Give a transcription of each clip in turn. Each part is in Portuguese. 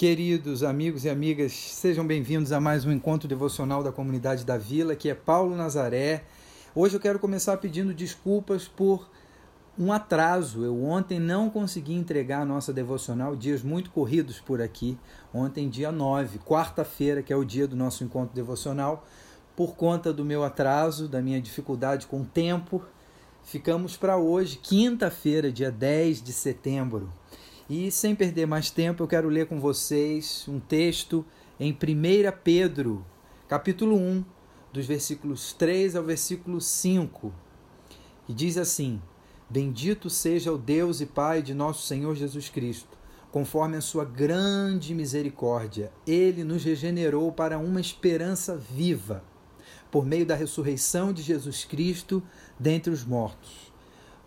Queridos amigos e amigas, sejam bem-vindos a mais um encontro devocional da comunidade da Vila, que é Paulo Nazaré. Hoje eu quero começar pedindo desculpas por um atraso. Eu ontem não consegui entregar a nossa devocional, dias muito corridos por aqui. Ontem, dia 9, quarta-feira, que é o dia do nosso encontro devocional, por conta do meu atraso, da minha dificuldade com o tempo, ficamos para hoje, quinta-feira, dia 10 de setembro. E sem perder mais tempo, eu quero ler com vocês um texto em 1 Pedro, capítulo 1, dos versículos 3 ao versículo 5, que diz assim: Bendito seja o Deus e Pai de nosso Senhor Jesus Cristo. Conforme a sua grande misericórdia, ele nos regenerou para uma esperança viva, por meio da ressurreição de Jesus Cristo dentre os mortos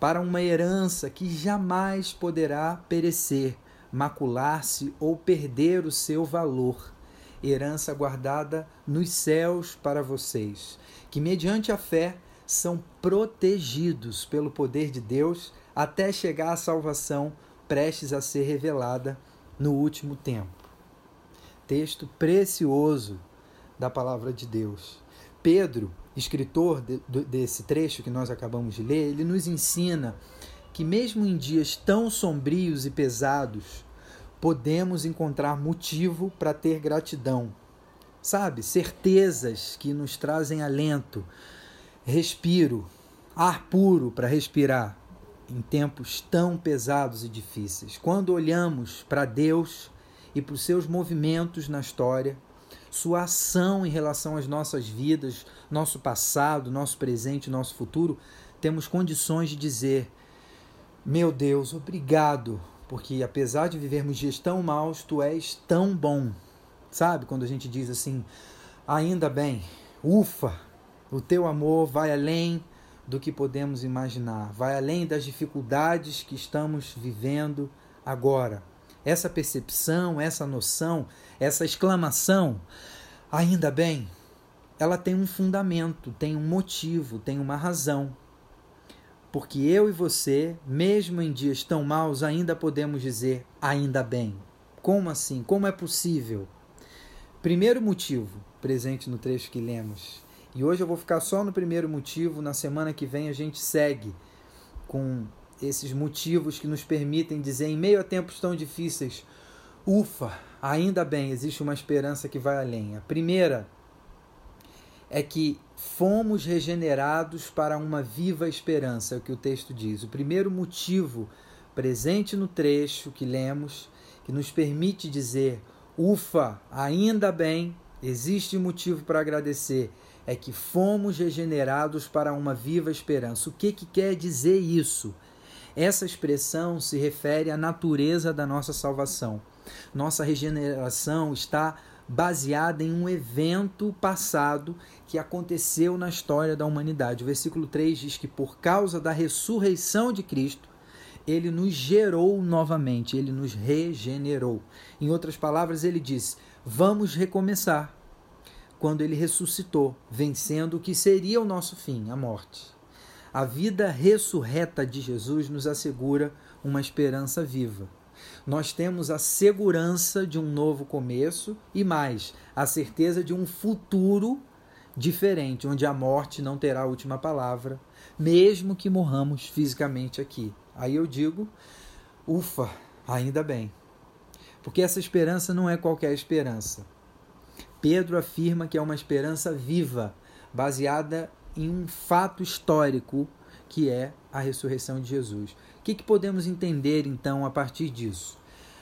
para uma herança que jamais poderá perecer, macular-se ou perder o seu valor. Herança guardada nos céus para vocês, que mediante a fé são protegidos pelo poder de Deus até chegar à salvação prestes a ser revelada no último tempo. Texto precioso da palavra de Deus. Pedro escritor de, de, desse trecho que nós acabamos de ler, ele nos ensina que, mesmo em dias tão sombrios e pesados, podemos encontrar motivo para ter gratidão. Sabe? Certezas que nos trazem alento, respiro, ar puro para respirar em tempos tão pesados e difíceis. Quando olhamos para Deus e para os seus movimentos na história, sua ação em relação às nossas vidas, nosso passado, nosso presente, nosso futuro, temos condições de dizer: Meu Deus, obrigado, porque apesar de vivermos dias tão maus, tu és tão bom. Sabe quando a gente diz assim: Ainda bem, ufa, o teu amor vai além do que podemos imaginar, vai além das dificuldades que estamos vivendo agora essa percepção, essa noção, essa exclamação, ainda bem, ela tem um fundamento, tem um motivo, tem uma razão. Porque eu e você, mesmo em dias tão maus, ainda podemos dizer ainda bem. Como assim? Como é possível? Primeiro motivo presente no trecho que lemos. E hoje eu vou ficar só no primeiro motivo, na semana que vem a gente segue com esses motivos que nos permitem dizer, em meio a tempos tão difíceis, ufa, ainda bem, existe uma esperança que vai além. A primeira é que fomos regenerados para uma viva esperança, é o que o texto diz. O primeiro motivo presente no trecho que lemos, que nos permite dizer, ufa, ainda bem, existe motivo para agradecer, é que fomos regenerados para uma viva esperança. O que, que quer dizer isso? Essa expressão se refere à natureza da nossa salvação. Nossa regeneração está baseada em um evento passado que aconteceu na história da humanidade. O versículo 3 diz que por causa da ressurreição de Cristo, ele nos gerou novamente, ele nos regenerou. Em outras palavras, ele diz: vamos recomeçar. Quando ele ressuscitou, vencendo o que seria o nosso fim, a morte. A vida ressurreta de Jesus nos assegura uma esperança viva. Nós temos a segurança de um novo começo e mais, a certeza de um futuro diferente, onde a morte não terá a última palavra, mesmo que morramos fisicamente aqui. Aí eu digo, ufa, ainda bem. Porque essa esperança não é qualquer esperança. Pedro afirma que é uma esperança viva, baseada em um fato histórico que é a ressurreição de Jesus. O que, que podemos entender então a partir disso?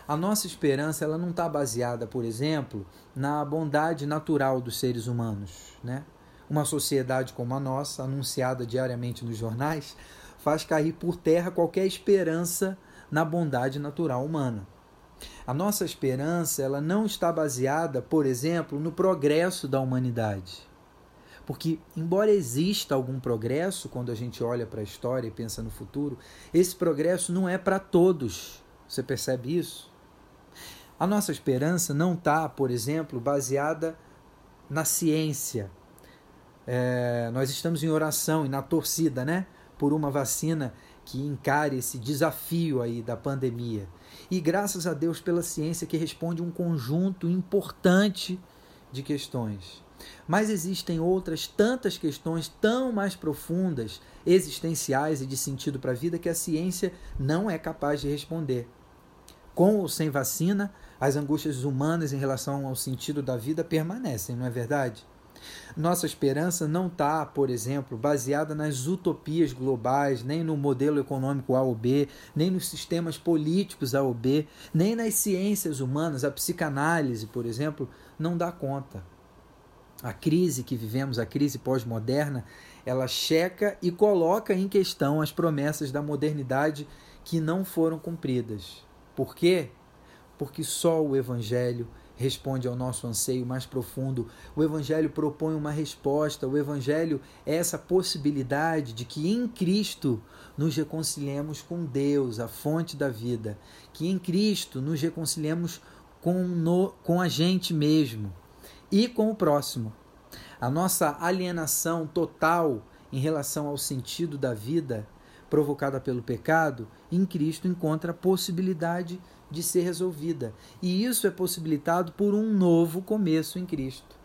A nossa esperança ela não está baseada, por exemplo, na bondade natural dos seres humanos. Né? Uma sociedade como a nossa, anunciada diariamente nos jornais, faz cair por terra qualquer esperança na bondade natural humana. A nossa esperança ela não está baseada, por exemplo, no progresso da humanidade. Porque, embora exista algum progresso, quando a gente olha para a história e pensa no futuro, esse progresso não é para todos. Você percebe isso? A nossa esperança não está, por exemplo, baseada na ciência. É, nós estamos em oração e na torcida, né? Por uma vacina que encare esse desafio aí da pandemia. E graças a Deus pela ciência que responde um conjunto importante de questões. Mas existem outras tantas questões tão mais profundas, existenciais e de sentido para a vida que a ciência não é capaz de responder. Com ou sem vacina, as angústias humanas em relação ao sentido da vida permanecem, não é verdade? Nossa esperança não está, por exemplo, baseada nas utopias globais, nem no modelo econômico A ou B, nem nos sistemas políticos A ou B, nem nas ciências humanas. A psicanálise, por exemplo, não dá conta. A crise que vivemos, a crise pós-moderna, ela checa e coloca em questão as promessas da modernidade que não foram cumpridas. Por quê? Porque só o Evangelho responde ao nosso anseio mais profundo. O Evangelho propõe uma resposta. O Evangelho é essa possibilidade de que em Cristo nos reconciliemos com Deus, a fonte da vida. Que em Cristo nos reconciliemos com, no, com a gente mesmo e com o próximo. A nossa alienação total em relação ao sentido da vida provocada pelo pecado, em Cristo encontra a possibilidade de ser resolvida. E isso é possibilitado por um novo começo em Cristo.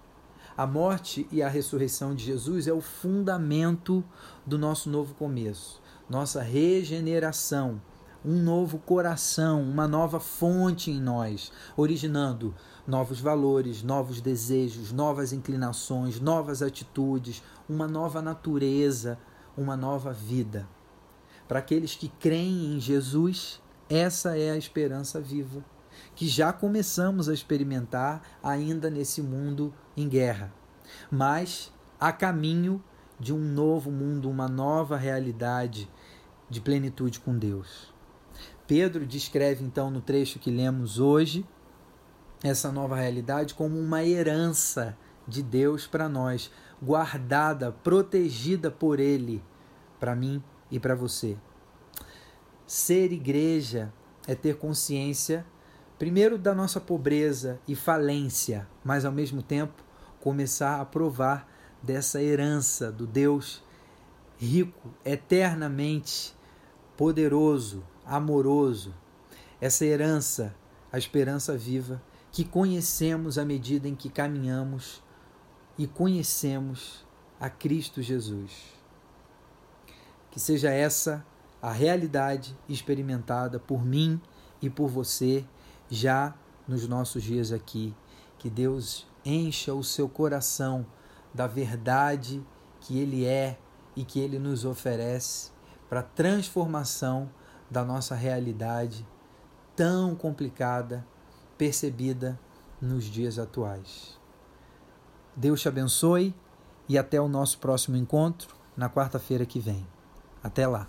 A morte e a ressurreição de Jesus é o fundamento do nosso novo começo, nossa regeneração, um novo coração, uma nova fonte em nós, originando novos valores, novos desejos, novas inclinações, novas atitudes, uma nova natureza, uma nova vida. Para aqueles que creem em Jesus, essa é a esperança viva, que já começamos a experimentar ainda nesse mundo em guerra. Mas a caminho de um novo mundo, uma nova realidade de plenitude com Deus. Pedro descreve então no trecho que lemos hoje essa nova realidade como uma herança de Deus para nós, guardada, protegida por Ele, para mim e para você. Ser igreja é ter consciência, primeiro, da nossa pobreza e falência, mas ao mesmo tempo começar a provar dessa herança do Deus rico, eternamente poderoso, amoroso, essa herança, a esperança viva que conhecemos à medida em que caminhamos e conhecemos a Cristo Jesus. Que seja essa a realidade experimentada por mim e por você já nos nossos dias aqui. Que Deus encha o seu coração da verdade que Ele é e que Ele nos oferece para transformação da nossa realidade tão complicada, percebida nos dias atuais. Deus te abençoe e até o nosso próximo encontro na quarta-feira que vem. Até lá!